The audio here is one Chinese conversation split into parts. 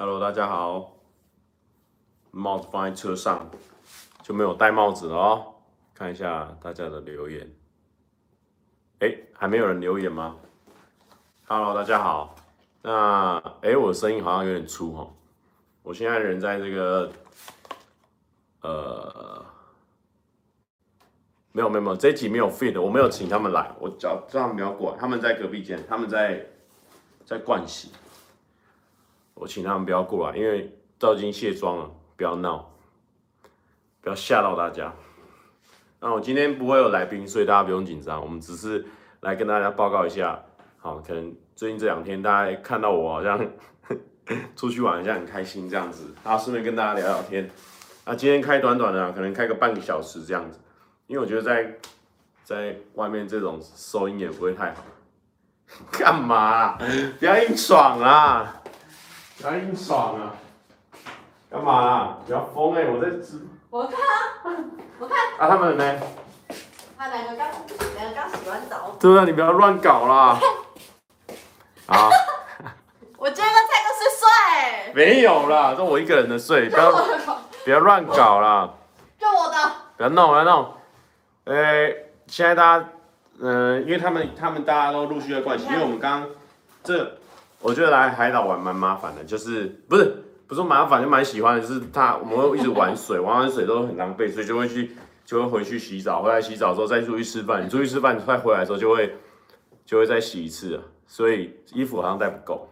Hello，大家好。帽子放在车上，就没有戴帽子了哦。看一下大家的留言。哎，还没有人留言吗？Hello，大家好。那哎，我的声音好像有点粗哦。我现在人在这个，呃，没有没有没有，这一集没有 fit，我没有请他们来，我叫叫他们不要过来，他们在隔壁间，他们在在盥洗。我请他们不要过来，因为都已经卸妆了，不要闹，不要吓到大家。那我今天不会有来宾，所以大家不用紧张。我们只是来跟大家报告一下，好，可能最近这两天大家看到我好像 出去玩一下很开心这样子，然后顺便跟大家聊聊天。那今天开短短的，可能开个半个小时这样子，因为我觉得在在外面这种收音也不会太好。干嘛啊？不要硬爽啊！很爽啊！干嘛啊？不要疯哎！我在吃。我看啊，我看。啊，他们呢？他两个刚，两个刚洗完澡。对啊，你不要乱搞啦。啊。我今天跟蔡哥睡睡。没有啦，这我一个人的睡，不要 不要乱搞啦。就我的。不要弄，不要弄。诶，现在大家，嗯，因为他们他们大家都陆续在灌洗，因为我们刚刚这。我觉得来海岛玩蛮麻烦的，就是不是不是麻烦，就蛮喜欢的。就是他我们会一直玩水，玩完水都很狼狈，所以就会去就会回去洗澡，回来洗澡之后再出去吃饭。你出去吃饭，你快回来的时候就会就会再洗一次，所以衣服好像带不够。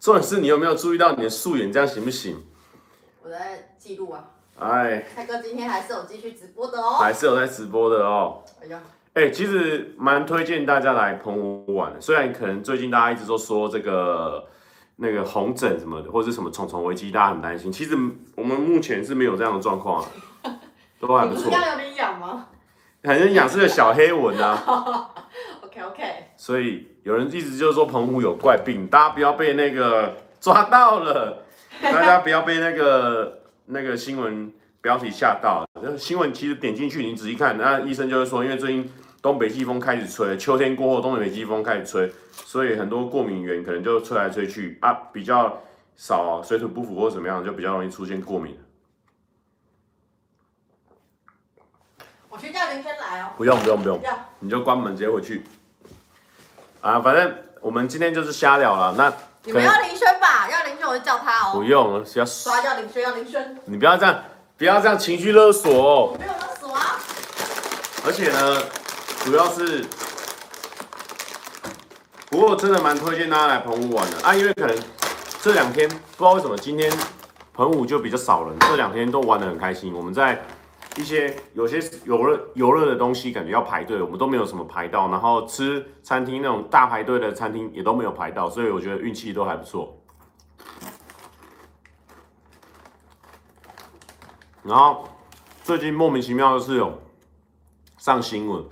重点是你有没有注意到你的素颜这样行不行？我在记录啊。哎，蔡哥今天还是有继续直播的哦，还是有在直播的哦。哎呀。哎、欸，其实蛮推荐大家来澎湖玩的。虽然可能最近大家一直都说这个那个红疹什么的，或者是什么虫虫危机，大家很担心。其实我们目前是没有这样的状况，都还不错。你刚有点痒吗？很痒，是个小黑蚊啊。OK OK。所以有人一直就是说澎湖有怪病，大家不要被那个 抓到了，大家不要被那个那个新闻标题吓到。新闻其实点进去，你仔细看，那医生就会说，因为最近。东北季风开始吹，秋天过后，东北季风开始吹，所以很多过敏源可能就吹来吹去啊，比较少水土不服或怎么样，就比较容易出现过敏。我去叫林轩来哦。不用不用不用，你就关门直接回去。啊，反正我们今天就是瞎聊了。那你们要林轩吧？要林轩我就叫他哦。不用，要刷叫林轩，要林轩。你不要这样，不要这样情绪勒索哦。我没有勒索啊。而且呢。主要是，不过真的蛮推荐大家来澎湖玩的啊，因为可能这两天不知道为什么今天澎湖就比较少人，这两天都玩得很开心。我们在一些有些游乐游乐的东西感觉要排队，我们都没有什么排到，然后吃餐厅那种大排队的餐厅也都没有排到，所以我觉得运气都还不错。然后最近莫名其妙的是有上新闻。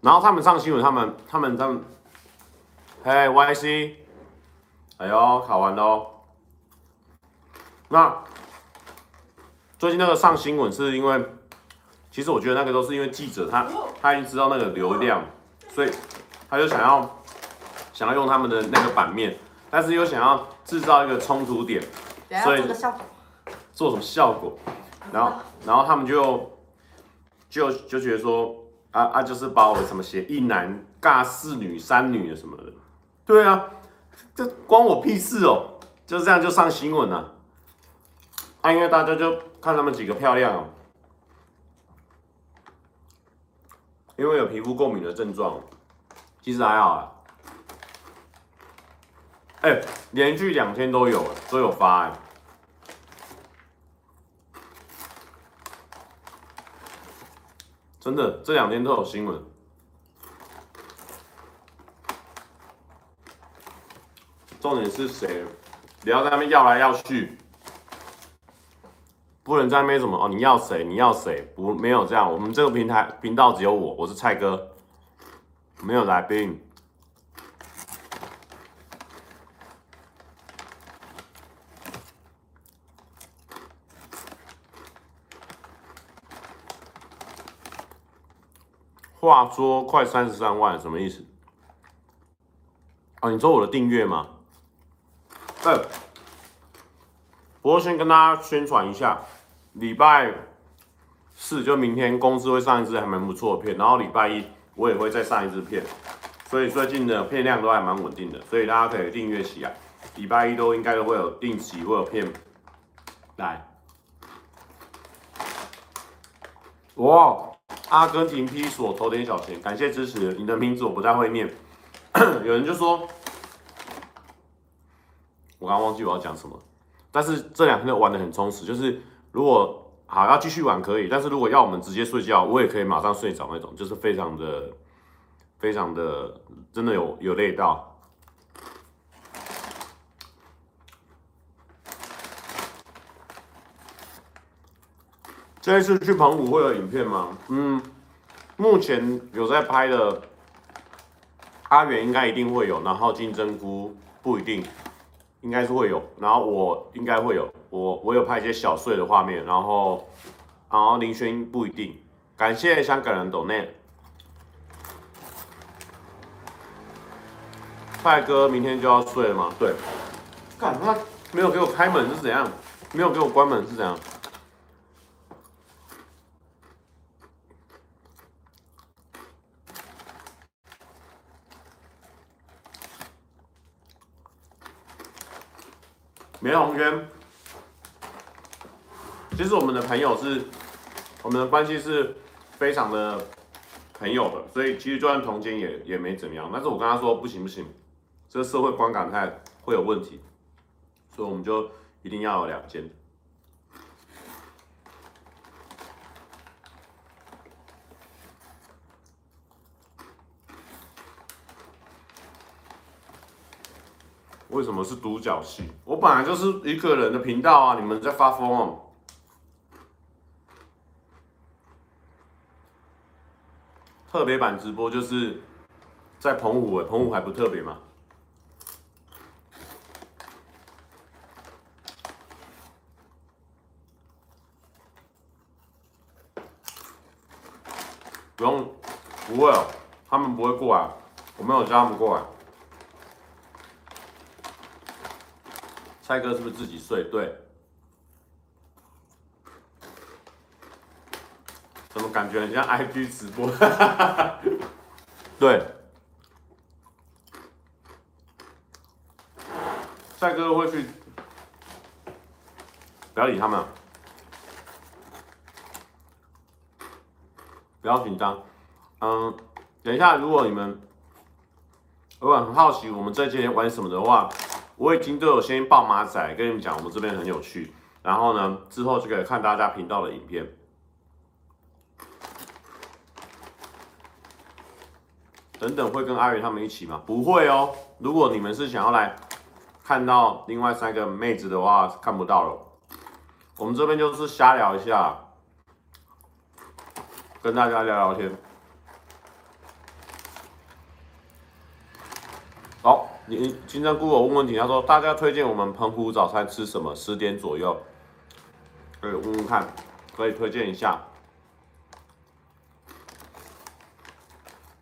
然后他们上新闻，他们他们他们，嘿，YC，哎呦，考完喽。那最近那个上新闻是因为，其实我觉得那个都是因为记者他他已经知道那个流量，所以他就想要想要用他们的那个版面，但是又想要制造一个冲突点，所以做什么效果？然后然后他们就就就觉得说。啊啊！就是把我什么写一男尬四女三女的什么的，对啊，这关我屁事哦！就这样就上新闻了，啊，因为大家就看他们几个漂亮哦，因为有皮肤过敏的症状，其实还好啊。哎、连续两天都有，都有发哎。真的，这两天都有新闻。重点是谁？不要在那边要来要去，不能在那边什么哦？你要谁？你要谁？不，没有这样。我们这个平台频道只有我，我是蔡哥，没有来宾。话说快三十三万什么意思？哦，你说我的订阅吗？呃，不过先跟大家宣传一下，礼拜四就明天公司会上一支还蛮不错的片，然后礼拜一我也会再上一支片，所以最近的片量都还蛮稳定的，所以大家可以订阅起来，礼拜一都应该都会有定期会有片来。哇，阿根廷披索投点小钱，感谢支持，你的名字我不太会念，有人就说。我刚忘记我要讲什么，但是这两天都玩的很充实。就是如果好要继续玩可以，但是如果要我们直接睡觉，我也可以马上睡着那种，就是非常的、非常的，真的有有累到。这一次去澎湖会有影片吗？嗯，目前有在拍的，阿元应该一定会有，然后金针菇不一定。应该是会有，然后我应该会有，我我有拍一些小碎的画面，然后然后林轩不一定。感谢香港人抖内，帅哥明天就要睡了吗？对，干他没有给我开门是怎样？没有给我关门是怎样？梅红娟，其实我们的朋友是，我们的关系是非常的朋友的，所以其实就算同间也也没怎么样。但是我跟他说不行不行，这个社会观感太会有问题，所以我们就一定要有两间。为什么是独角戏？我本来就是一个人的频道啊！你们在发疯哦！特别版直播就是在澎湖，澎湖还不特别吗？不用，不会哦，他们不会过来，我没有叫他们过来。蔡哥是不是自己睡？对，怎么感觉很像 IG 直播？对，帅哥会去，不要理他们，不要紧张。嗯，等一下，如果你们如果很好奇我们这几天玩什么的话。我已经都有先报马仔跟你们讲，我们这边很有趣。然后呢，之后就可以看大家频道的影片。等等会跟阿元他们一起吗？不会哦。如果你们是想要来看到另外三个妹子的话，看不到了。我们这边就是瞎聊一下，跟大家聊聊天。好。你金针菇，我问问题，他说大家推荐我们澎湖早餐吃什么？十点左右，可以问问看，可以推荐一下。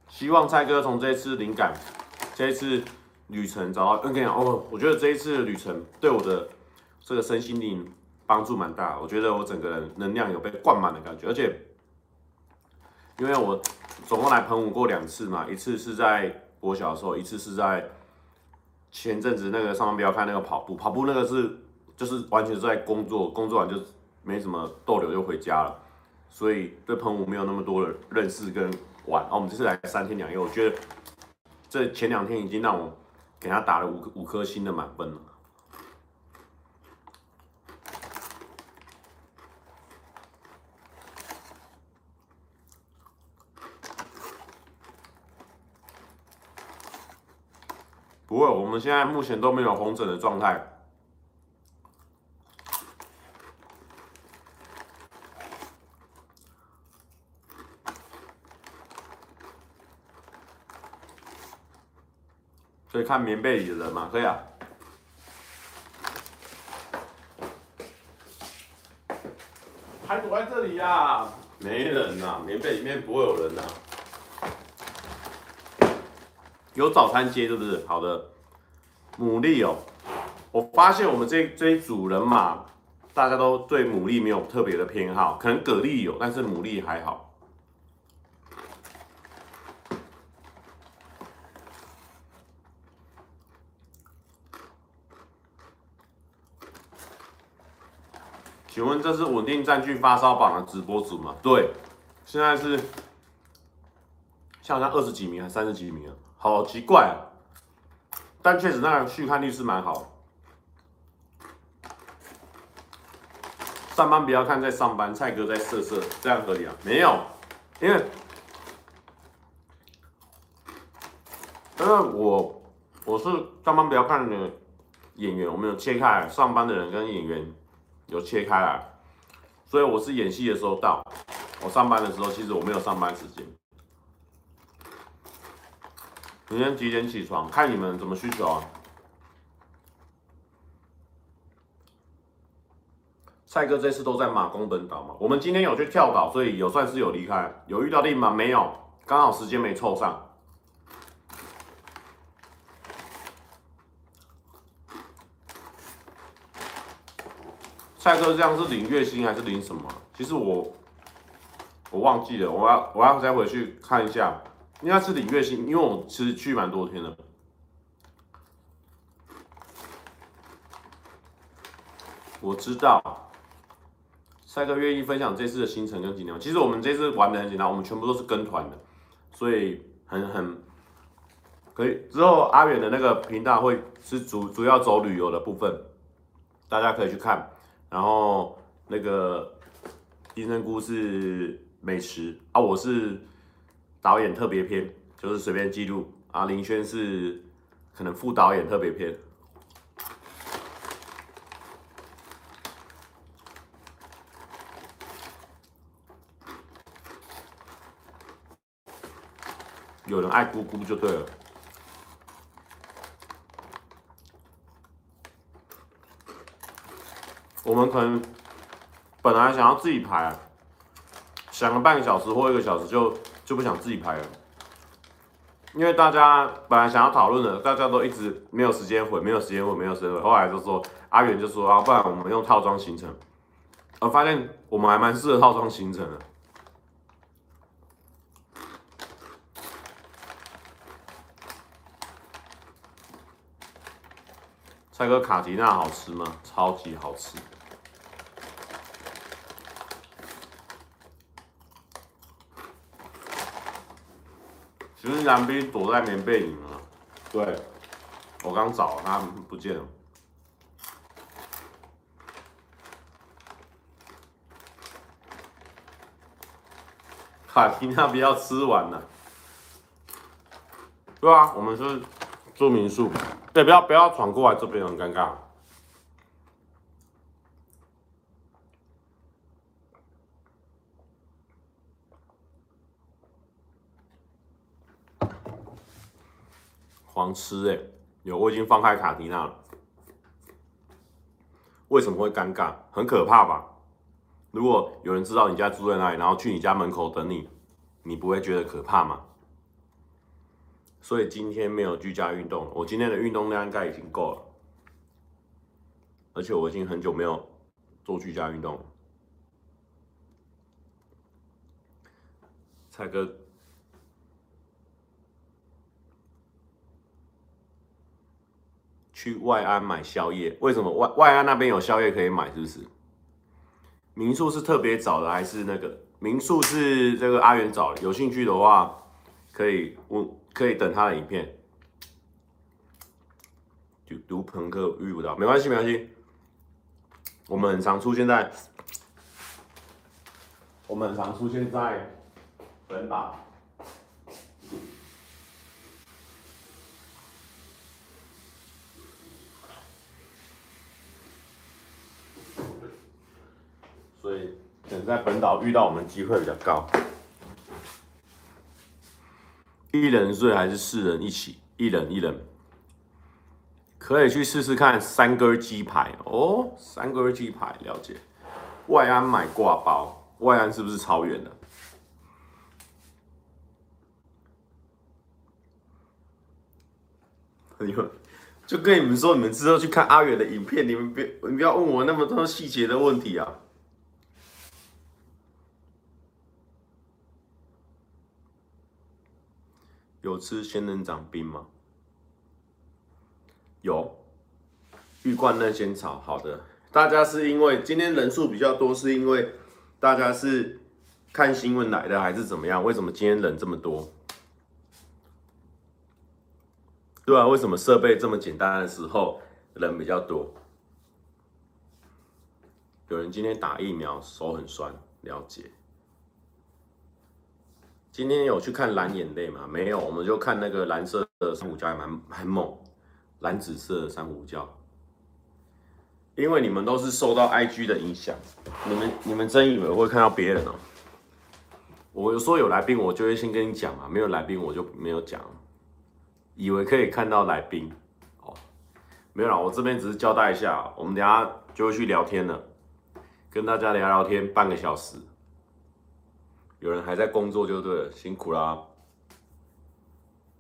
希望蔡哥从这次灵感，这一次旅程找到。OK 哦，我觉得这一次旅程对我的这个身心灵帮助蛮大。我觉得我整个人能量有被灌满的感觉，而且因为我总共来澎湖过两次嘛，一次是在我小的时候，一次是在。前阵子那个上班不要看那个跑步，跑步那个是就是完全是在工作，工作完就没什么逗留就回家了，所以对喷雾没有那么多的认识跟玩。啊，我们这次来三天两夜，我觉得这前两天已经让我给他打了五五颗星的满分了。不会，我们现在目前都没有红疹的状态，所以看棉被里的人嘛，可以啊。还躲在这里呀、啊？没人呐、啊，棉被里面不会有人呐、啊。有早餐接是不是？好的，牡蛎哦，我发现我们这这一组人马，大家都对牡蛎没有特别的偏好，可能蛤蜊有，但是牡蛎还好。请问这是稳定占据发烧榜的直播组吗？对，现在是，像二十几名还三十几名啊？好奇怪啊！但确实那个续看率是蛮好。上班不要看在上班，蔡哥在色色，这样合理啊？没有，因为，因为我我是上班不要看的演员，我们有切开上班的人跟演员。有切开来，所以我是演戏的时候到，我上班的时候其实我没有上班时间。明天几点起床？看你们怎么需求啊。蔡哥这次都在马公本岛嘛？我们今天有去跳岛，所以有算是有离开。有遇到另一半没有？刚好时间没凑上。蔡哥这样是领月薪还是领什么？其实我我忘记了，我要我要再回去看一下，应该是领月薪，因为我其实去蛮多天的。我知道，蔡哥愿意分享这次的行程跟景点。其实我们这次玩的很简单，我们全部都是跟团的，所以很很可以。之后阿远的那个频道会是主主要走旅游的部分，大家可以去看。然后那个金针菇是美食啊，我是导演特别篇，就是随便记录啊。林轩是可能副导演特别篇。有人爱菇菇就对了。我们可能本来想要自己排，想了半个小时或一个小时就就不想自己拍了，因为大家本来想要讨论的，大家都一直没有时间回，没有时间回，没有时间回。后来就说阿远就说啊，不然我们用套装行程。我发现我们还蛮适合套装行程的。蔡哥卡迪娜好吃吗？超级好吃。其实蓝斌躲在棉被里面了，对，我刚找他不见了。卡迪娜不要吃完了，对啊，我们是住民宿，对，不要不要闯过来这边很尴尬。狂吃哎、有，我已经放开卡迪娜了。为什么会尴尬？很可怕吧？如果有人知道你家住在哪里，然后去你家门口等你，你不会觉得可怕吗？所以今天没有居家运动，我今天的运动量应该已经够了，而且我已经很久没有做居家运动了。蔡哥。去外安买宵夜，为什么外外安那边有宵夜可以买？是不是？民宿是特别找的，还是那个民宿是这个阿元找的？有兴趣的话，可以问，可以等他的影片。就读朋克遇不到，没关系，没关系。我们很常出现在，我们很常出现在本岛。所以等在本岛遇到我们机会比较高。一人睡还是四人一起？一人一人，可以去试试看三根鸡排哦。三根鸡排了解。外安买挂包，外安是不是超远的？你们就跟你们说，你们之后去看阿远的影片，你们别你不要问我那么多细节的问题啊。有吃仙人掌冰吗？有，玉冠嫩仙草。好的，大家是因为今天人数比较多，是因为大家是看新闻来的，还是怎么样？为什么今天人这么多？对啊，为什么设备这么简单的时候人比较多？有人今天打疫苗手很酸，了解。今天有去看蓝眼泪吗？没有，我们就看那个蓝色的珊瑚礁，还蛮蛮猛，蓝紫色的珊瑚礁。因为你们都是受到 IG 的影响，你们你们真以为会看到别人哦？我有说有来宾，我就会先跟你讲嘛；没有来宾，我就没有讲。以为可以看到来宾哦，没有啦，我这边只是交代一下，我们等下就会去聊天了，跟大家聊聊天半个小时。有人还在工作就对了，辛苦啦。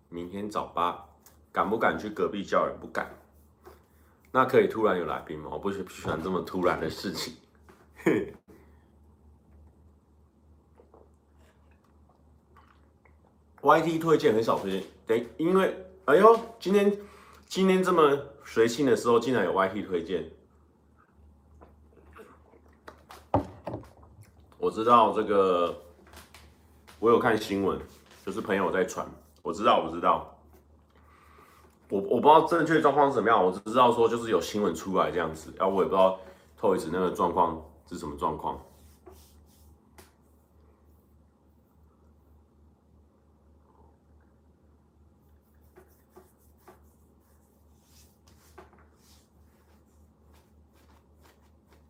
明天早八，敢不敢去隔壁叫人？不敢。那可以突然有来宾吗？我不喜不喜欢这么突然的事情。YT 推荐很少推荐，对，因为哎呦，今天今天这么随性的时候，竟然有 YT 推荐。我知道这个。我有看新闻，就是朋友在传，我知道，我知道，我我不知道正确状况是怎么样，我只知道说就是有新闻出来这样子，然后我也不知道 Toys 那个状况是什么状况。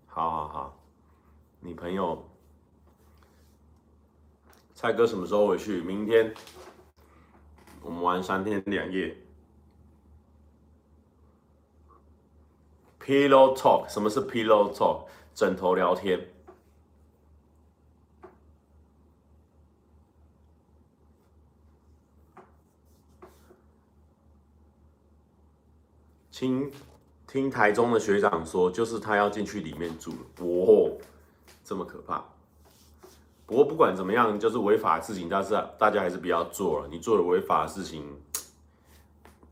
好好好，你朋友。蔡哥什么时候回去？明天，我们玩三天两夜。Pillow talk，什么是 Pillow talk？枕头聊天。听听台中的学长说，就是他要进去里面住了。哦，这么可怕。不过不管怎么样，就是违法的事情，但是大家还是不要做了。你做了违法的事情，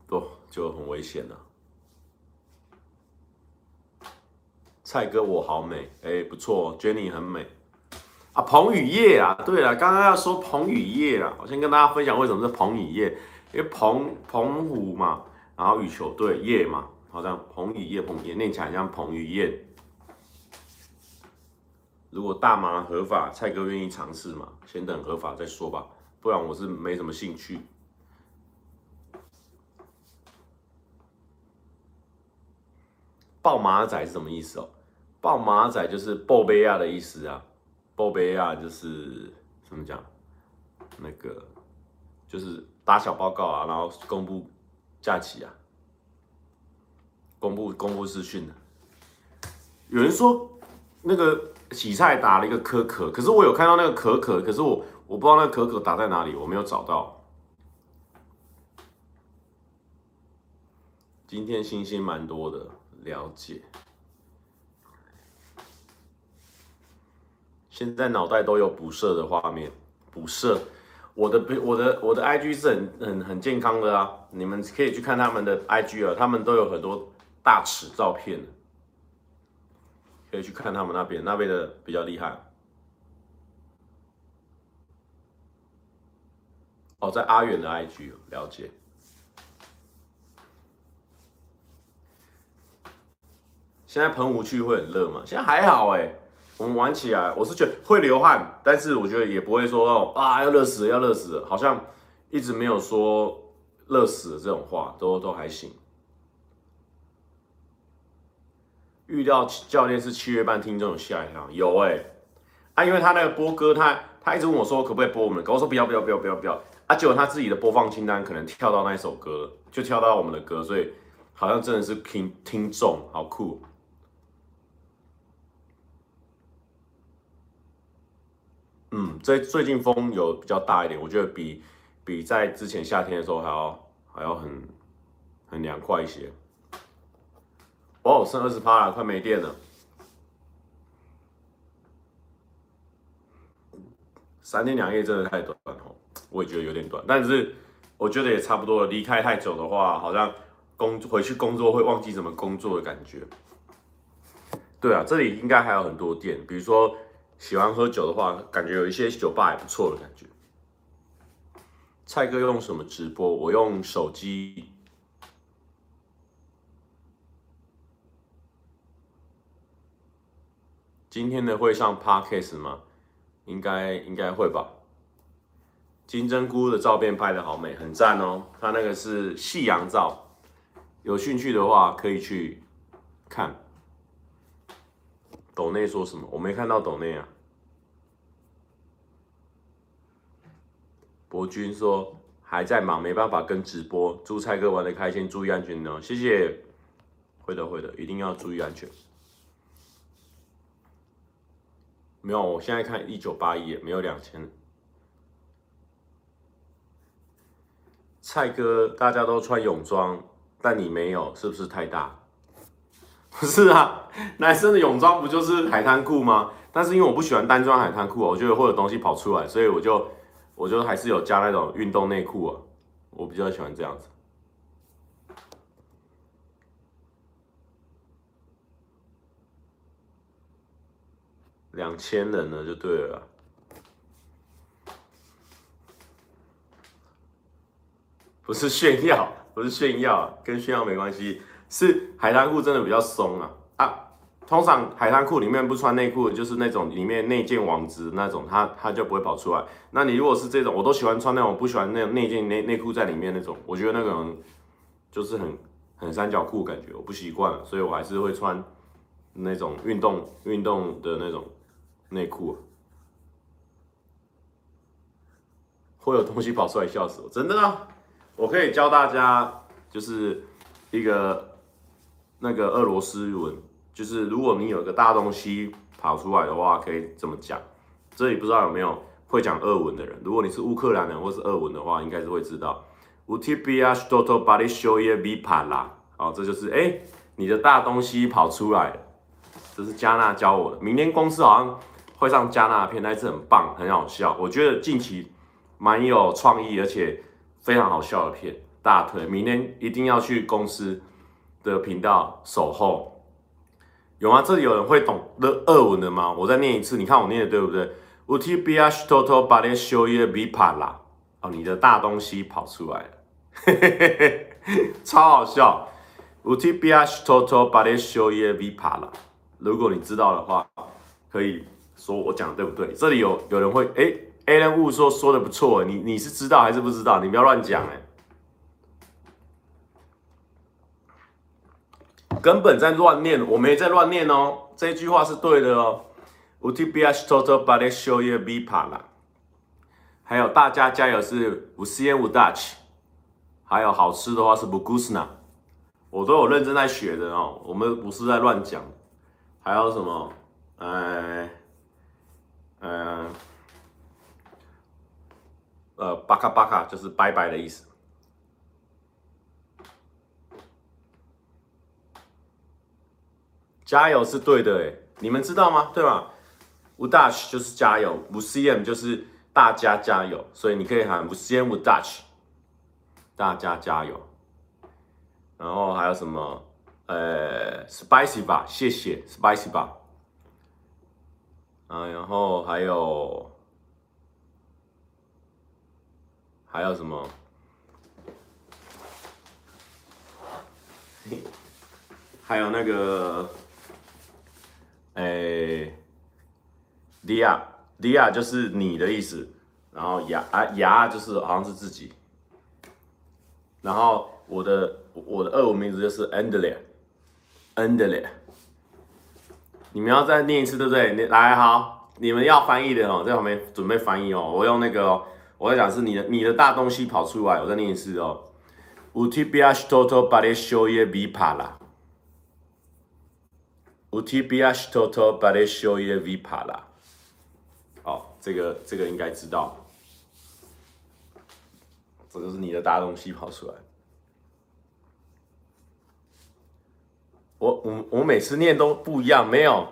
不就很危险了。蔡哥，我好美，哎，不错，Jenny 很美啊。彭于晏啊，对了，刚刚要说彭于晏啊，我先跟大家分享为什么是彭于晏，因为彭彭湖嘛，然后羽球队叶嘛，好像彭于晏，彭于晏念起来像彭于晏。如果大麻合法，蔡哥愿意尝试吗？先等合法再说吧，不然我是没什么兴趣。爆马仔是什么意思哦？爆马仔就是报备亚的意思啊，报备亚就是怎么讲？那个就是打小报告啊，然后公布假期啊，公布公布资讯的。有人说那个。洗菜打了一个可可，可是我有看到那个可可，可是我我不知道那个可可打在哪里，我没有找到。今天星星蛮多的，了解。现在脑袋都有补色的画面，补色。我的我的我的 IG 是很很很健康的啊，你们可以去看他们的 IG 啊，他们都有很多大尺照片。可以去看他们那边，那边的比较厉害。哦，在阿远的 IG 了解。现在澎湖去会很热吗？现在还好哎，我们玩起来，我是觉得会流汗，但是我觉得也不会说哦啊要热死要热死，好像一直没有说热死的这种话，都都还行。遇到教练是七月半，听众有吓一跳，有哎、啊，因为他那个播歌，他他一直问我说可不可以播我们的歌，我说不要不要不要不要不要，啊，结果他自己的播放清单可能跳到那一首歌，就跳到我们的歌，所以好像真的是听听众，好酷。嗯，最最近风有比较大一点，我觉得比比在之前夏天的时候还要还要很很凉快一些。哦，剩二十趴了，快没电了。三天两夜真的太短了，我也觉得有点短，但是我觉得也差不多了。离开太久的话，好像工回去工作会忘记怎么工作的感觉。对啊，这里应该还有很多店，比如说喜欢喝酒的话，感觉有一些酒吧也不错的感觉。蔡哥用什么直播？我用手机。今天的会上 Podcast 吗？应该应该会吧。金针菇的照片拍的好美，很赞哦。他那个是夕阳照，有兴趣的话可以去看。斗内说什么？我没看到斗内啊。博君说还在忙，没办法跟直播。祝蔡哥玩的开心，注意安全哦。谢谢。会的会的，一定要注意安全。没有，我现在看一九八一，没有两千。蔡哥，大家都穿泳装，但你没有，是不是太大？不是啊，男生的泳装不就是海滩裤吗？但是因为我不喜欢单穿海滩裤，我觉得会有东西跑出来，所以我就我就还是有加那种运动内裤啊，我比较喜欢这样子。两千人了就对了，不是炫耀，不是炫耀，跟炫耀没关系，是海滩裤真的比较松啊啊！通常海滩裤里面不穿内裤，就是那种里面内件网子那种，它它就不会跑出来。那你如果是这种，我都喜欢穿那种，不喜欢那种内件内内裤在里面那种，我觉得那种就是很很三角裤感觉，我不习惯，所以我还是会穿那种运动运动的那种。内裤会有东西跑出来，笑死我！真的啊，我可以教大家，就是一个那个俄罗斯文，就是如果你有个大东西跑出来的话，可以这么讲。这里不知道有没有会讲俄文的人？如果你是乌克兰人或是俄文的话，应该是会知道。乌提比亚斯托托巴里修耶比帕拉，好，这就是哎、你的大东西跑出来了。这是加纳教我的。明天公司好像。会上加纳片，那一次很棒，很好笑。我觉得近期蛮有创意，而且非常好笑的片，大推。明天一定要去公司的频道守候。有吗？这里有人会懂的俄文的吗？我再念一次，你看我念的对不对？Utibiash toto bale shoye vipala。哦，你的大东西跑出来了，嘿嘿嘿嘿，超好笑。Utibiash toto bale shoye vipala。如果你知道的话，可以。说我讲的对不对？这里有有人会哎，Alan Wu 说说的不错，你你是知道还是不知道？你不要乱讲哎，根本在乱念，我没在乱念哦，这句话是对的哦。，U T B H toto bale shoye vipala，还有大家加油是 Vsiem udachи，还有好吃的话是 Vkusno，我都有认真在学的哦，我们不是在乱讲。还有什么？哎。嗯，呃，巴卡巴卡就是拜拜的意思。加油是对的，哎，你们知道吗？对吧？Udach 就是加油，Vsiem 就是大家加油，所以你可以喊 Vsiem udach，大家加油。然后还有什么？呃，Spicy 吧，谢谢，Spicy 吧。啊，然后还有还有什么？还有那个，哎，迪亚，迪亚就是你的意思。然后牙啊牙就是好像是自己。然后我的我的俄文名字就是 Andrei，Andrei。你们要再念一次，对不对？你来好，你们要翻译的哦，在旁边准备翻译哦。我用那个哦，我在讲是你的你的大东西跑出来，我再念一次哦。U T B H Toto Baleshoye Vipala。U T B H Toto Baleshoye Vipala。好，这个这个应该知道，这个是你的大东西跑出来。我我我每次念都不一样，没有。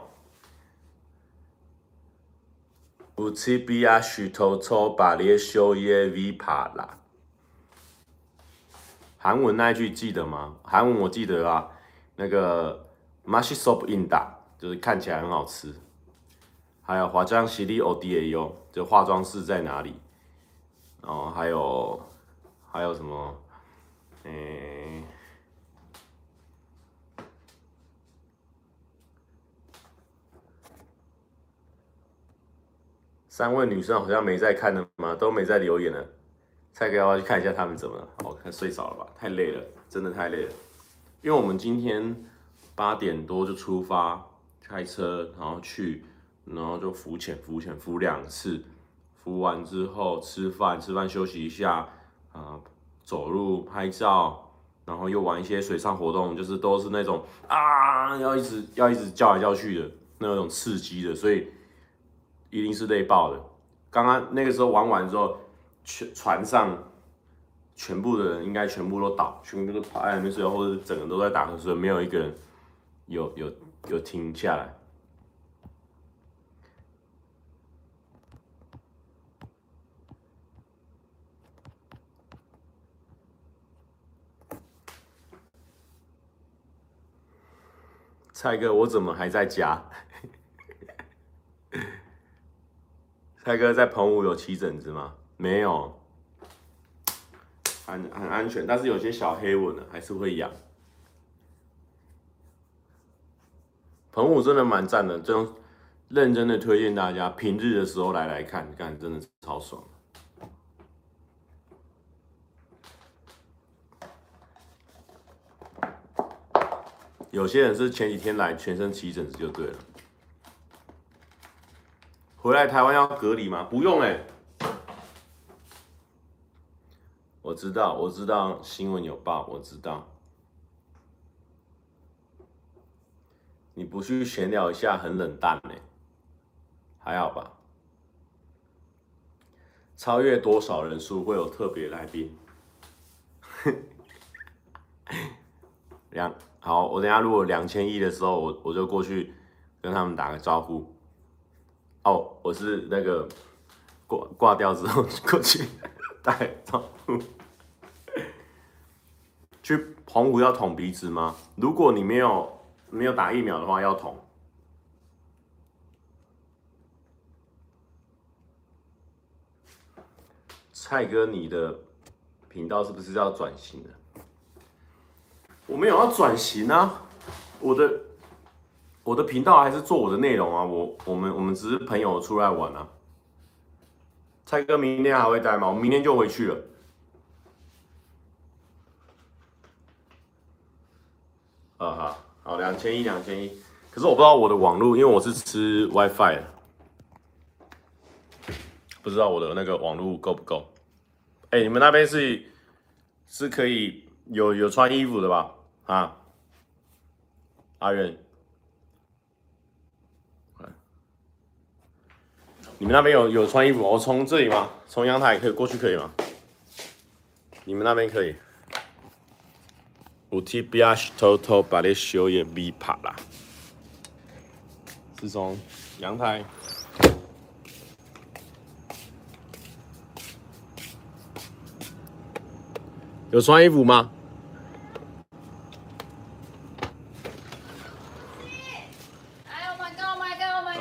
不吃比亚许头抽把列修耶 v 帕啦。韩文那一句记得吗？韩文我记得啊，那个 mashi s o p in da 就是看起来很好吃。还有化妆室里 o d a o 就化妆室在哪里？然后，还有还有什么？诶、三位女生好像没在看的吗？都没在留言了。蔡哥要要去看一下他们怎么了？哦，看睡着了吧？太累了，真的太累了。因为我们今天八点多就出发，开车然后去。然后就浮潜，浮潜，浮两次，浮完之后吃饭，吃饭休息一下，啊、走路拍照，然后又玩一些水上活动，就是都是那种啊，要一直要一直叫来叫去的那种刺激的，所以一定是累爆的。刚刚那个时候玩完之后，全船上全部的人应该全部都倒，全部都趴在那边睡，或者整个都在打瞌睡，没有一个人有有有停下来。蔡哥，我怎么还在家？蔡哥在澎湖有起疹子吗？没有，很很安全，但是有些小黑纹呢，还是会痒。澎湖真的蛮赞的，真认真的推荐大家平日的时候来来看，看真的超爽。有些人是前几天来，全身起疹子就对了。回来台湾要隔离吗？不用哎、我知道，我知道新闻有报，我知道。你不去闲聊一下，很冷淡呢、欸。还好吧？超越多少人数会有特别来宾？两。好，我等下如果两千亿的时候，我我就过去跟他们打个招呼。哦，我是那个挂挂掉之后过去打个招呼。去澎湖要捅鼻子吗？如果你没有没有打疫苗的话，要捅。蔡哥，你的频道是不是要转型了？我没有要转型啊，我的我的频道还是做我的内容啊，我我们我们只是朋友出来玩啊。蔡哥明天还会待吗？我明天就回去了。啊哈，好，两千一，两千一。可是我不知道我的网络，因为我是吃 WiFi 的，不知道我的那个网络够不够。哎，你们那边是是可以。有有穿衣服的吧？啊，阿远，你们那边有有穿衣服？我从这里吗？从阳台可以过去可以吗？你们那边可以？乌提比亚是偷偷把你修也逼怕了，是从阳台。有穿衣服吗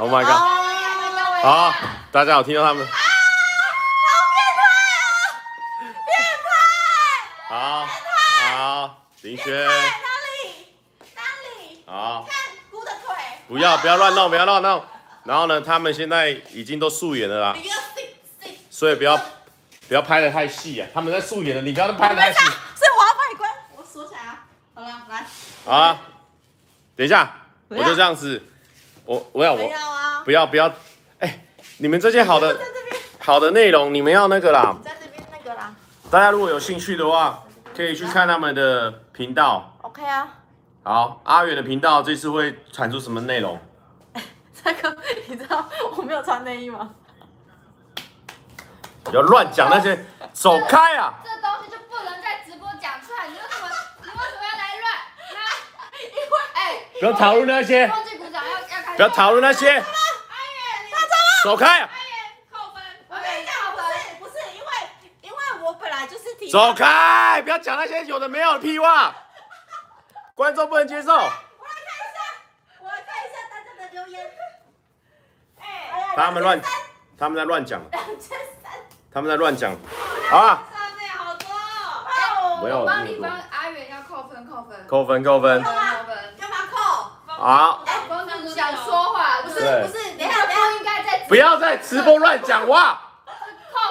？Oh my god! 好，大家有听到他们？啊！好变态啊！变态！好，好，林轩。哪里？哪里？好。看姑的腿。不要，不要乱弄，不要乱弄。然后呢，他们现在已经都素颜了啦。所以不要。不要拍的太细啊！他们在素颜了，你不要拍的太细。所以我要帮你关，我锁起来啊！好了，来。好啊，等一下，我就这样子。我我要我不要不要，哎、欸，你们这些好的好的内容，你们要那个啦。在这边那个啦。大家如果有兴趣的话，可以去看他们的频道。OK 啊。好，阿远的频道这次会产出什么内容？这个你知道我没有穿内衣吗？不要乱讲那些，走开啊！这东西就不能在直播讲出来，你为什么？你为什么要来乱？因为，哎。不要讨论那些，忘记鼓掌要要开始。不要讨论那些，走开，阿元扣分。我跟你讲，不是不是，因为因为我本来就是提。走开，不要讲那些有的没有的屁话，观众不能接受。我来看一下，我来看一下大家的留言。哎，他们乱，他们在乱讲，两千三。他们在乱讲。好啊，上面好多。没有我帮你帮阿元要扣分，扣分。扣分扣分。扣分。干嘛扣？好，哎，想说话，不就是不是，不。要在直播乱讲话。扣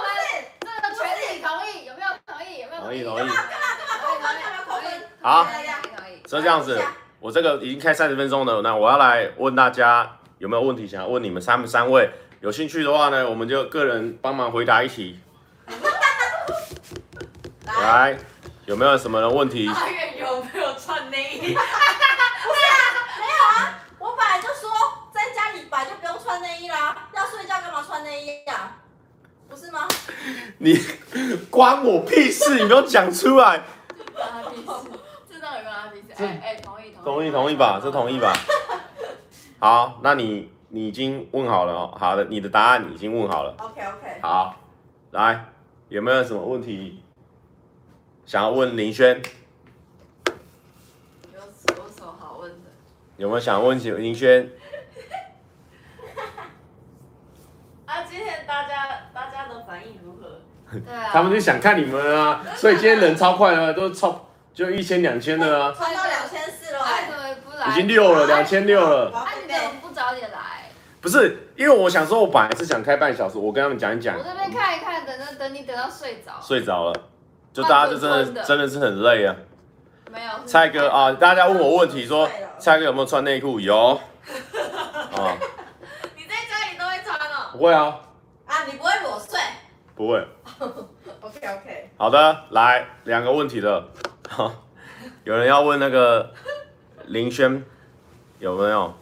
分。这个全体同意，有没有同意？有没有同意同意干嘛干嘛干嘛扣分？干嘛扣分？好来来来同意。是这样子，我这个已经开三十分钟了，那我要来问大家有没有问题想要问你们三三位，有兴趣的话呢，我们就个人帮忙回答一题。来，有没有什么人问题？有没有穿内衣？没有啊，我本来就说在家里本来就不用穿内衣啦，要睡觉干嘛穿内衣呀？不是吗？你关我屁事，你没有讲出来。关他屁事，知道有没有他屁事？哎哎，同意同意同意吧，这同意吧。好，那你你已经问好了哦。好的，你的答案已经问好了。OK OK。好，来，有没有什么问题想要问林轩？有有什么好问的？有没有想问起林轩？啊，今天大家大家的反应如何？对啊。他们就想看你们啊，所以今天人超快的，都超就一千两千的啊，穿到两千四了哎，哎。怎么不来？已经六了，两千六了。啊，你怎么不早点来？不是，因为我想说，我本来是想开半小时，我跟他们讲一讲我，这边看一看，等等等你等到睡着。睡着了，就大家就真的真的是很累啊。没有。蔡哥啊，大家问我问题说，蔡哥有没有穿内裤？有。啊，你在家里都会穿哦？不会啊，啊，你不会裸睡不会。OK OK。好的，来两个问题了。好，有人要问那个林轩有没有？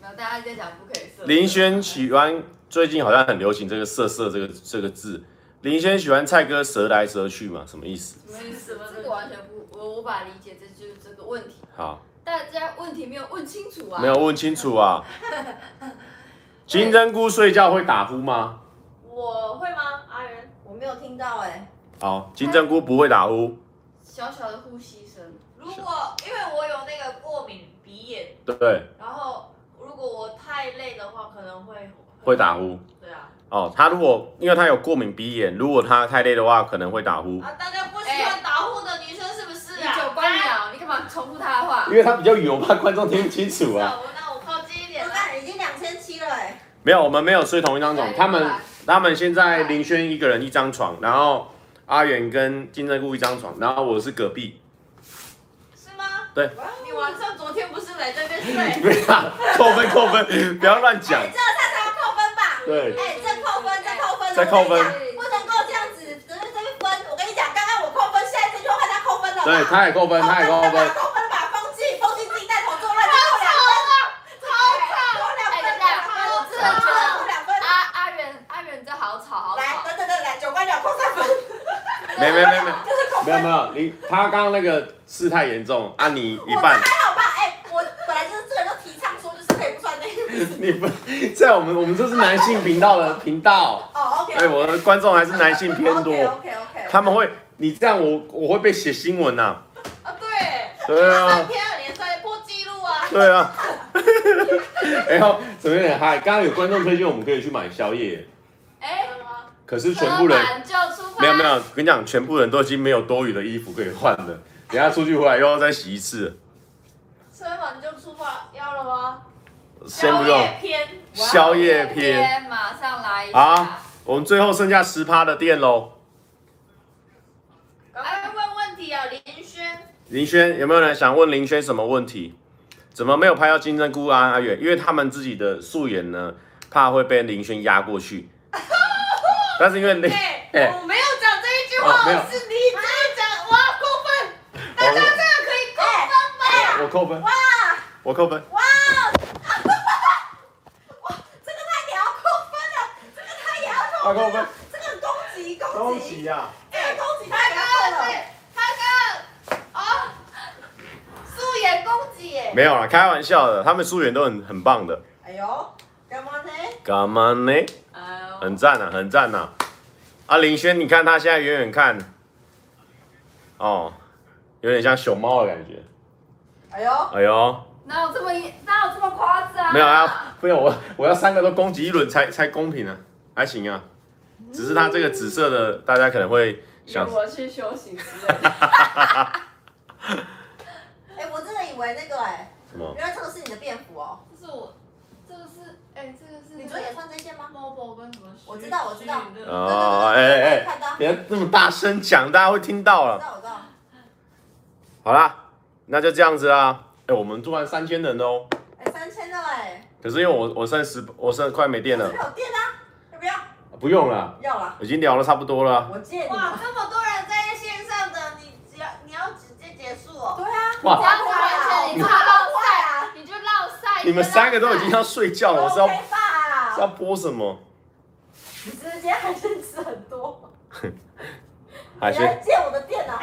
没有，大家在讲不可以色。林轩喜欢最近好像很流行这个“色色”这个这个字。林轩喜欢蔡哥舌来舌去嘛？什么意思？什么意思？这个完全不，我无法理解，这就是这个问题。好，大家问题没有问清楚啊。没有问清楚啊。金针菇睡觉会打呼吗？我会吗？阿元，我没有听到哎。好，金针菇不会打呼。小小的呼吸声。如果因为我有那个过敏鼻炎，对，然后如果我太累的话，可能会会打呼。对啊，哦，他如果因为他有过敏鼻炎，如果他太累的话，可能会打呼。啊，大家不喜欢打呼的女生是不是啊？你九官鸟，你干嘛重复他的话因？为他比较远，我怕观众听不清楚啊。那我靠近一点我已经两千七了哎。没有，我们没有睡同一张床，他们对他们现在林轩一个人一张床，然后阿远跟金针菇一张床，然后我是隔壁。是吗？对，你晚上昨天不是来这边不睡？要扣分扣分，不要乱讲哎，。这他才要扣分吧？对，哎，这扣分，再扣分，再扣分不能够这样子，只是这边分。我跟你讲，刚刚我扣分，现在这句话他扣分了。对，他也扣分，他也扣分。扣分了吧？风纪，风纪自己带头作乱，就扣两分。超吵！扣两哎，分，等一下，我真的觉得扣两分。阿阿元阿元这好吵好来，吵。等等等，来九官鸟扣三分。没没没没就是扣分。没有没有，你他刚刚那个事太严重，啊你一半这，还好吧？哎，我本来就是这个人就提倡说，就是可以不穿内衣。你不在我们我们这是男性频道的频道，哦，OK。哎，我的观众还是男性偏多，OK OK。他们会你这样我我会被写新闻呐。啊，对。对啊三。天二连赛破纪录啊！对啊，然后怎么有点嗨？刚刚有观众推荐我们可以去买宵夜，哎，可是全部人。没有没有，我跟你讲，全部人都已经没有多余的衣服可以换了，等下出去回来又要再洗一次，吃完就出发，要了吗？先不用宵。夜篇，宵夜篇，马上来一下。好，我们最后剩下十趴的店喽。赶快问问题啊，林轩。林轩有没有人想问林轩什么问题？怎么没有拍到金针菇啊阿远？因为他们自己的素颜呢，怕会被林轩压过去。但是因为林，哎、哎我没有讲这一句话，哦是你自己讲，哇，扣分！大家这个可以扣分吗？我扣分，哇我扣分。哇，哇这个他也要扣分了，这个他也要扣分他扣分了，这个攻击攻恭击，喜呀！这个攻击他他也要扣刚刚是了。，他刚刚哦，素颜攻击耶。没有啦，开玩笑的，他们素颜都很很棒的。哎呦，干嘛呢？干嘛呢？很赞啊，很赞啊！啊，林轩，你看他现在远远看，哦，有点像熊猫的感觉。哎呦，哎呦，哪有这么一哪有这么夸张？没有啊，不用我，我要三个都攻击一轮才才公平啊，还行啊。只是他这个紫色的，大家可能会想约，我去修行之类的。哎，我真的以为那个哎，什么？原来这个是你的便服哦。这是我，哎，这个是你昨天也穿这件吗？Mobo 跟什么？我知道我知道哦，哎哎哎，看到，别这么大声讲，大家会听到了。我知道我知道。好啦，那就这样子啦。哎，我们做完三千人了哦。哎，三千了哎，可是因为我我剩十，我剩快没电了这边，有电啊，要不要？不用了，要了，已经聊了差不多了。我借你。哇，这么多人在线上的，你只要你要直接结束哦。对啊，哇这样子完全你就落赛啊，你就落赛。你们三个都已经要睡觉了，我是要是要播什么？你直接还是吃很多。海你来鲜借我的电脑，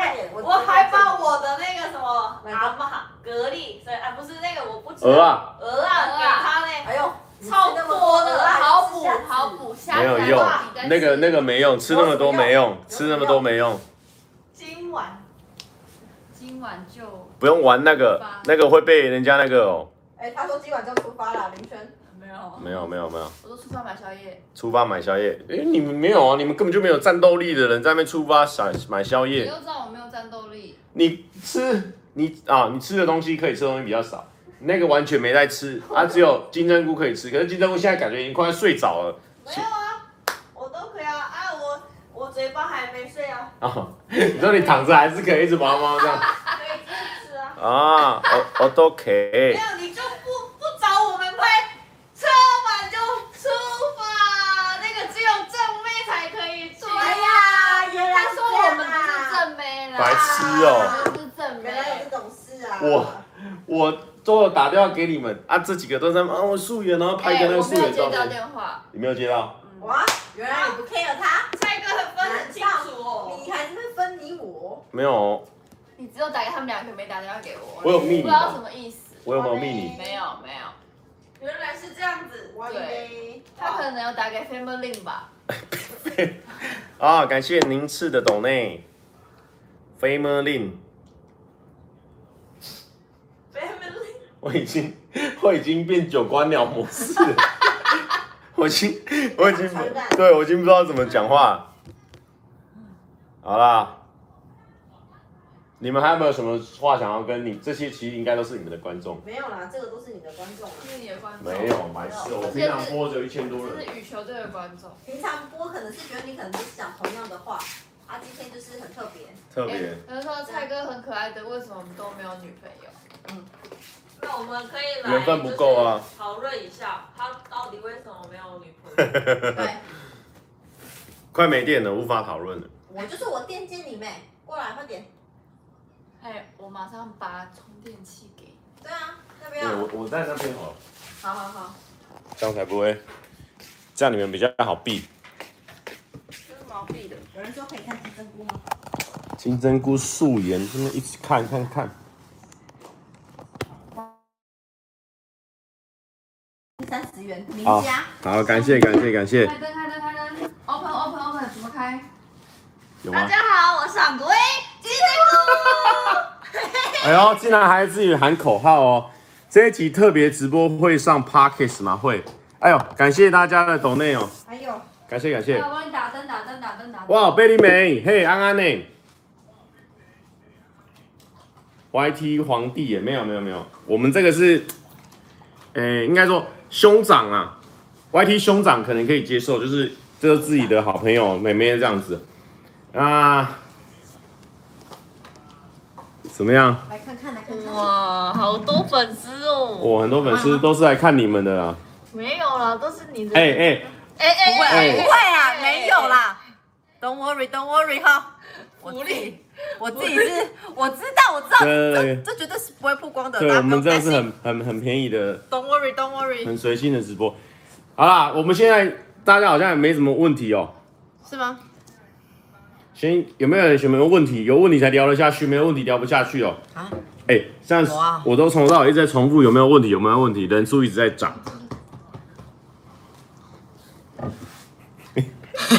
我还把我的那个什么阿妈蛤蜊，所以啊不是那个我不吃鹅啊，鹅啊给他呢。哎呦，超多的好补好补，下没有用那个那个没用，吃那么多没用，吃那么多没用，今晚今晚就不用玩那个，那个会被人家那个哦。哎，他说今晚就出发了，林轩。没有没有没有没有，我都出发买宵夜。出发买宵夜。哎，你们没有啊？你们根本就没有战斗力的人在那边出发想买宵夜。你又知道我没有战斗力，你吃你啊，你吃的东西可以吃的东西比较少，那个完全没在吃啊，只有金针菇可以吃。可是金针菇现在感觉已经快要睡着了没有啊，我都可以啊啊我我嘴巴还没睡啊，啊。你说你躺着还是可以一直猫猫这样 可以继续吃啊。啊？我我都可以没。有你就不不找我们拍，车完就出发，那个只有正妹才可以去。哎呀，原来他说我们不是正妹啦，白痴哦原来有。这种事啊！我我都有打电话给你们啊，这几个都在啊，我素颜，然后拍个那个素颜照没有接到片，电话，你没有接到？哇，原来你不 care 他，蔡哥很分很清楚哦。你还是会分你我。没有哦，你只有打给他们两个，没打电话给我。我有密你不知道什吧？么意思。我有没有密你？没有没有，原来是这样子，我以为他可能有打给 Family 吧。啊，感谢您赐的懂内，Family，family 我已经 我已经变九官鸟模式了，我已经我已经对我已经不知道怎么讲话了。好啦，你们还有没有什么话想要跟你？这些其实应该都是你们的观众。没有啦，这个都是你的观众啊。是你的观众。没有，没事！我平常播只有一千多人。这是羽球队的观众。平常播可能是觉得你可能都是讲同样的话，啊，今天就是很特别。特别欸有人说蔡哥很可爱的，为什么我们都没有女朋友？嗯那我们可以来缘分不够啊，讨论一下他到底为什么没有女朋友。对，快没电了，无法讨论了。我就是我电接你妹，过来快点。哎，我马上把充电器给你。对啊，要不对，要？我我在那边好了，好好好。这样才不会，这样你们比较好避。有人说可以看金针菇吗？金针菇素颜，这么一起看看看。三十元，名好家。好，感谢感谢感谢。开灯，开灯，开灯，open open open，怎么开？有吗大？家好，我是昂贵金针 哎呦，竟然还自己喊口号哦！这一集特别直播会上 Parkes 吗？会。哎呦，感谢大家的抖内哦，还有，感谢感谢我。帮你打灯，打灯，打灯，打灯。哇，贝利美，嘿，安安呢？YT 皇帝也没有没有没有，我们这个是，诶、应该说兄长啊，YT 兄长可能可以接受，就是这是自己的好朋友妹妹这样子啊，怎么样？来看看，来看看。哇，好多粉丝哦！我很多粉丝都是来看你们的啦，没有啦，都是你的。哎哎，哎哎不会，哎不会啊，没有啦。Don't worry, don't worry 哈。我自己，我自己是，我知道，我知道，对对对这这绝对是不会曝光的。对，大我家不用担心们这个是很很很便宜的。Don't worry, don't worry。很随性的直播。好啦，我们现在大家好像也没什么问题哦。是吗？先有没有人有没有问题？有问题才聊得下去，没有问题聊不下去哦。啊？哎、哎、这样有啊我都从头到尾一直在重复，有没有问题？有没有问题？人数一直在涨。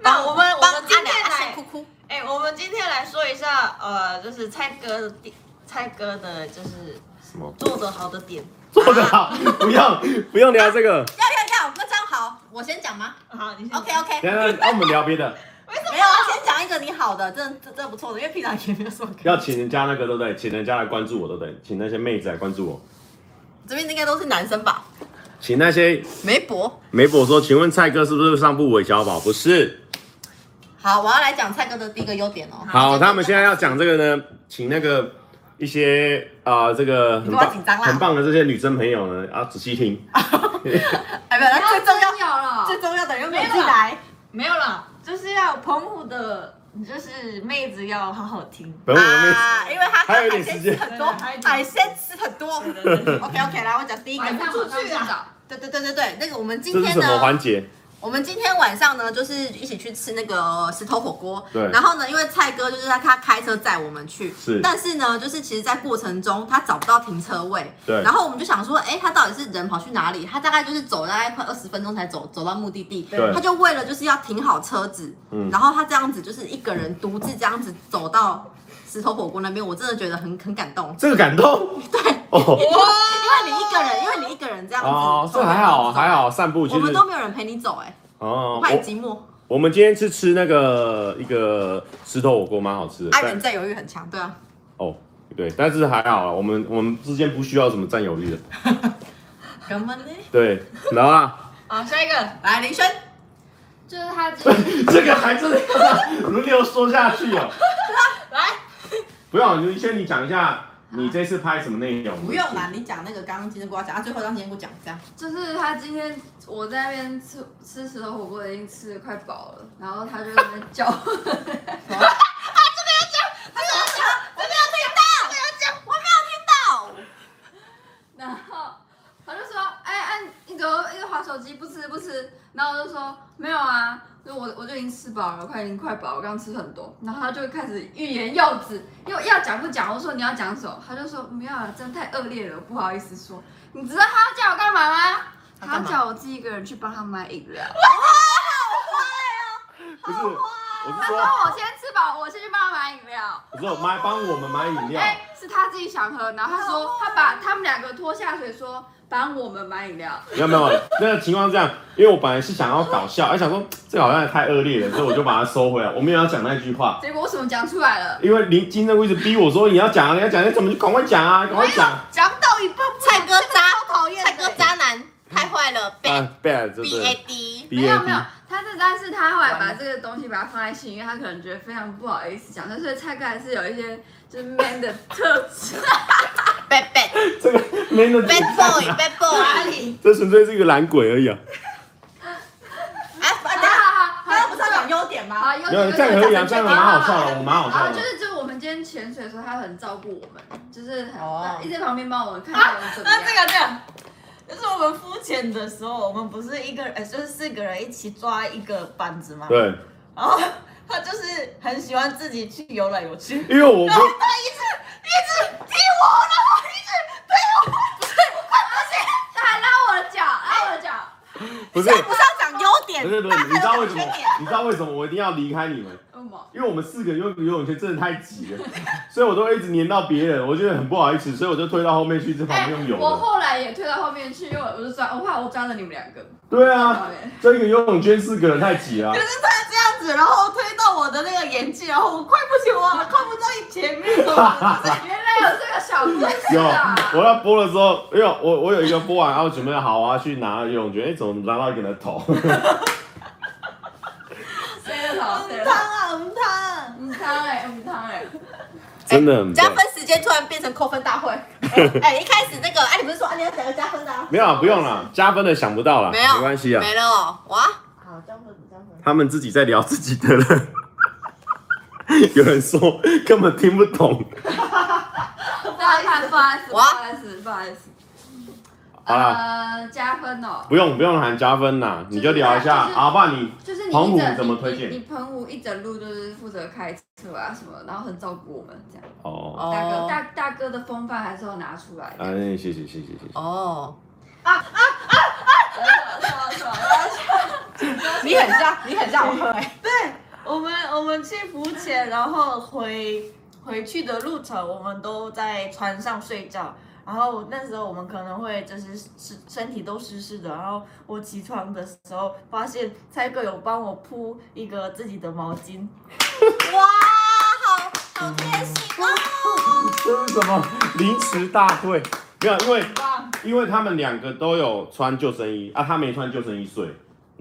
那我们我们今天来哭哭，哎、我们今天来说一下，呃，就是蔡哥的点，蔡哥的就是什么？做得好的点。做得好，不用不用聊这个。要要要，那这样好，我先讲吗好，你先？OK OK，等一下，那我们聊别的。没有啊，先讲一个你好的，真的真的不错的，因为平常也没有什么。要请人家那个，对不对？请人家来关注我，对不对？请那些妹子来关注我，这边应该都是男生吧？请那些媒婆，媒婆说，请问蔡哥是不是上不韦小宝？不是。好，我要来讲蔡哥的第一个优点哦。好，他们现在要讲这个呢，请那个一些啊、呃，这个很棒紧张啦很棒的这些女生朋友呢，啊仔细听。哎，不是，最重要要了最重要的又没有没有进来。没有了，就是要澎湖的，就是妹子要好好听。本我的妹子啊，因为他还有一海鲜吃很多，海鲜吃很多。OK OK，来我讲第一个。晚上出去啊。对对对对对，那个我们今天这是什么呢，环节？我们今天晚上呢，就是一起去吃那个石头火锅。对然后呢，因为蔡哥就是他他开车载我们去，是但是呢，就是其实，在过程中他找不到停车位。对然后我们就想说，哎，他到底是人跑去哪里？他大概就是走大概快二十分钟才走走到目的地。对他就为了就是要停好车子，嗯然后他这样子就是一个人独自这样子走到石头火锅那边，我真的觉得很很感动。这个感动？对，哦因为你一个人，因为你一个人这样子。哦，这还好还好，散步其我们都没有人陪你走，哎，哦我，怕你我寂寞。我们今天是吃那个一个石头火锅，蛮好吃的。但爱人占有欲很强，对啊。哦，对，但是还好啊，我们我们之间不需要什么占有欲的。干嘛呢？对，然后啊，好，下一个，来，林轩，就是他 这个还真的要轮流说下去哦。来，不用，你先你讲一下，你这次拍什么内容？不用啦，你讲那个刚刚今天跟我讲，啊，最后让今天给我讲，这样。就是他今天我在那边吃吃石头火锅已经吃的快饱了，然后他就在那边叫，到，然后他就说，哎哎，你手机不吃不吃？然后我就说没有啊，就我我就已经吃饱了，快已经快饱了，我刚吃很多。然后他就开始欲言又止，又要讲不讲？我说你要讲什么？他就说没有啊，真的太恶劣了，不好意思说。你知道他要叫我干嘛吗？他要叫我自己一个人去帮他买饮料。不是，我是他说说，我先吃饱，我先去帮他买饮料。我说买帮我们买饮料。哎、是他自己想喝，然后他说他把他们两个拖下水，说帮我们买饮料。没有没 有，那个情况是这样，因为我本来是想要搞笑，还想说这个好像也太恶劣了，所以我就把它收回来，我没有要讲那句话。结果我怎么讲出来了？因为林金正一直逼我说你要讲啊，你要讲，你怎么就赶快讲啊，赶快讲。讲到一半，蔡哥渣，超讨厌的蔡哥渣男，太坏了，bad 啊，bad，对 B 不 A 对 D，？B 没 A 有没有 D，，但是他后来把这个东西把它放在心里，因为他可能觉得非常不好意思讲，所以蔡哥还是有一些就是 man 的特质。bad bad 这个 man 的 bad boy bad boy，里？这纯粹是一个懒鬼而已啊。啊，好等一下，好好，刚刚不讲优点吗？啊，有这样可以啊，个这样蛮好笑的，我蛮好笑的。就是就是我们今天潜水的时候，他很照顾我们，就是一直在旁边帮我们看他们怎么那样。这个这样，就是我们付钱的时候，我们不是一个人，呃，就是四个人一起抓一个板子嘛。。对，然后他就是很喜欢自己去游来游去。因为我不 然后他一直一直踢我，然后一直推我，不是，我快不行，他还拉我的脚，拉我的脚。不是不是要讲优点，不是不是，你知道为什么？你知道为什么我一定要离开你们？为什么？因为我们四个游游泳圈真的太挤了，所以我都会一直黏到别人，我觉得很不好意思，所以我就推到后面去，这旁边用游的。我后来也推到后面去，因为我就抓，我怕我抓了你们两个。对啊这个游泳圈四个人太挤了可。是他这样子，然后推到我的那个眼镜，然后我快不行，我看不到你前面了。原来有这个小故事 有，啊！我要播的时候，因为我我有一个播完，然后准备好我要去拿游泳圈，哎，怎么拿到一个人的头？谁的头？谁的头？汤啊，唔汤。唔汤哎，唔汤哎。真的很加棒。分时间突然变成扣分大会。哎，哎一开始那个，哎，你不是说啊你要讲个加分的啊？没有啊，不用了，加分的想不到了，没有，没关系啊，没了哦，哇，好，加分，加分。他们自己在聊自己的人。有人说根本听不懂，不好意思，不好意思，不好意思，不好意思。好啦，呃，加分哦。不用不用喊加分啦，你就聊一下，就是啊，不然你就是你澎湖一整怎么推荐你你澎湖一整路都是负责开车啊什么，然后很照顾我们这样。哦，大哥哦大大哥的风范还是要拿出来哎，的。谢谢谢谢谢谢。哦，你很像，你很像我喝哎。对，我们我们去浮潜，然后回回去的路程，我们都在船上睡觉。然后那时候我们可能会就是是身体都湿湿的，然后我起床的时候发现蔡哥有帮我铺一个自己的毛巾，哇，好好贴心哦。这是什么临时大会？没有，因为，因为他们两个都有穿救生衣啊，他没穿救生衣睡，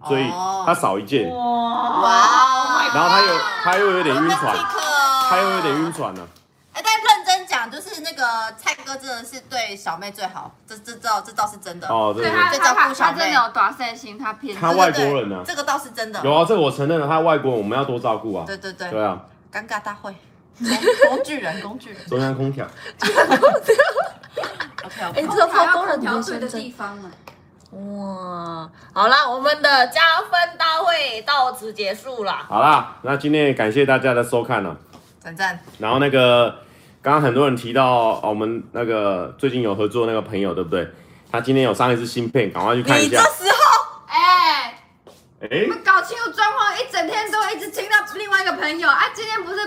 所以哦他少一件，哇，哇，然后他又他又有点晕船，他他又有点晕船了。讲，就是那个蔡哥真的是对小妹最好，这这倒这倒是真的。哦，对对对，对他他就照顾小妹他真的有短善心，他偏他外国人呢这个倒是真的。有啊，这个我承认了，他外国人我们要多照顾啊。对对对，对啊，尴尬大会，工工具人，工具人。中央空调。OK 哎 OK。你这还要超工人空调的对的地方呢。哇，好啦，我们的加分大会到此结束啦。好啦，那今天也感谢大家的收看了。赞赞。然后那个刚刚很多人提到、哦我们那个最近有合作那个朋友，对不对？他今天有上一次新片，赶快去看一下。你这时候哎，哎你，们搞清楚状况，一整天都一直听到另外一个朋友啊，今天不是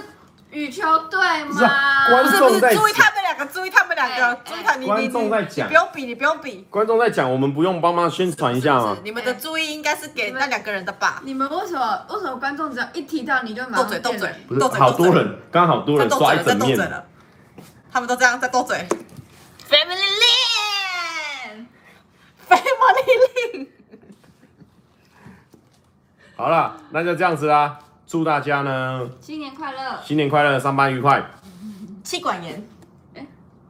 羽球队不是啊吗？观众在注意他们两个，注意他们两个哎，注意他你你观众在讲你不用比，你不用比。观众在讲，我们不用帮忙宣传一下吗是？你们的注意应该是给那两个人的吧？你们为什么为什么观众只要一提到你就马上斗嘴斗嘴不是斗，嘴好多人，刚好多人刷一整面。他们都这样在斗嘴。Family Line，Family Link。好了，那就这样子啦。祝大家呢新年快乐！新年快乐，上班愉快。气管炎哎，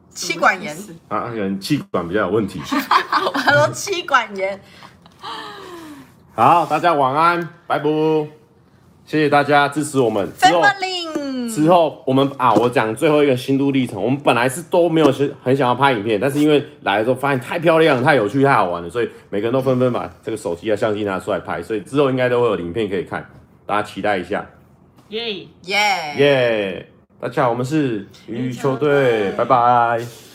气管炎。啊，可能气管比较有问题。我说气管炎。好，大家晚安，拜拜。谢谢大家支持我们。Family。之后我们啊，我讲最后一个心路历程。我们本来是都没有很很想要拍影片，但是因为来的时候发现太漂亮、太有趣、太好玩了，所以每个人都纷纷把这个手机啊、相机拿出来拍。所以之后应该都会有影片可以看，大家期待一下。耶。耶。耶、大家好，我们是羽球队，拜拜。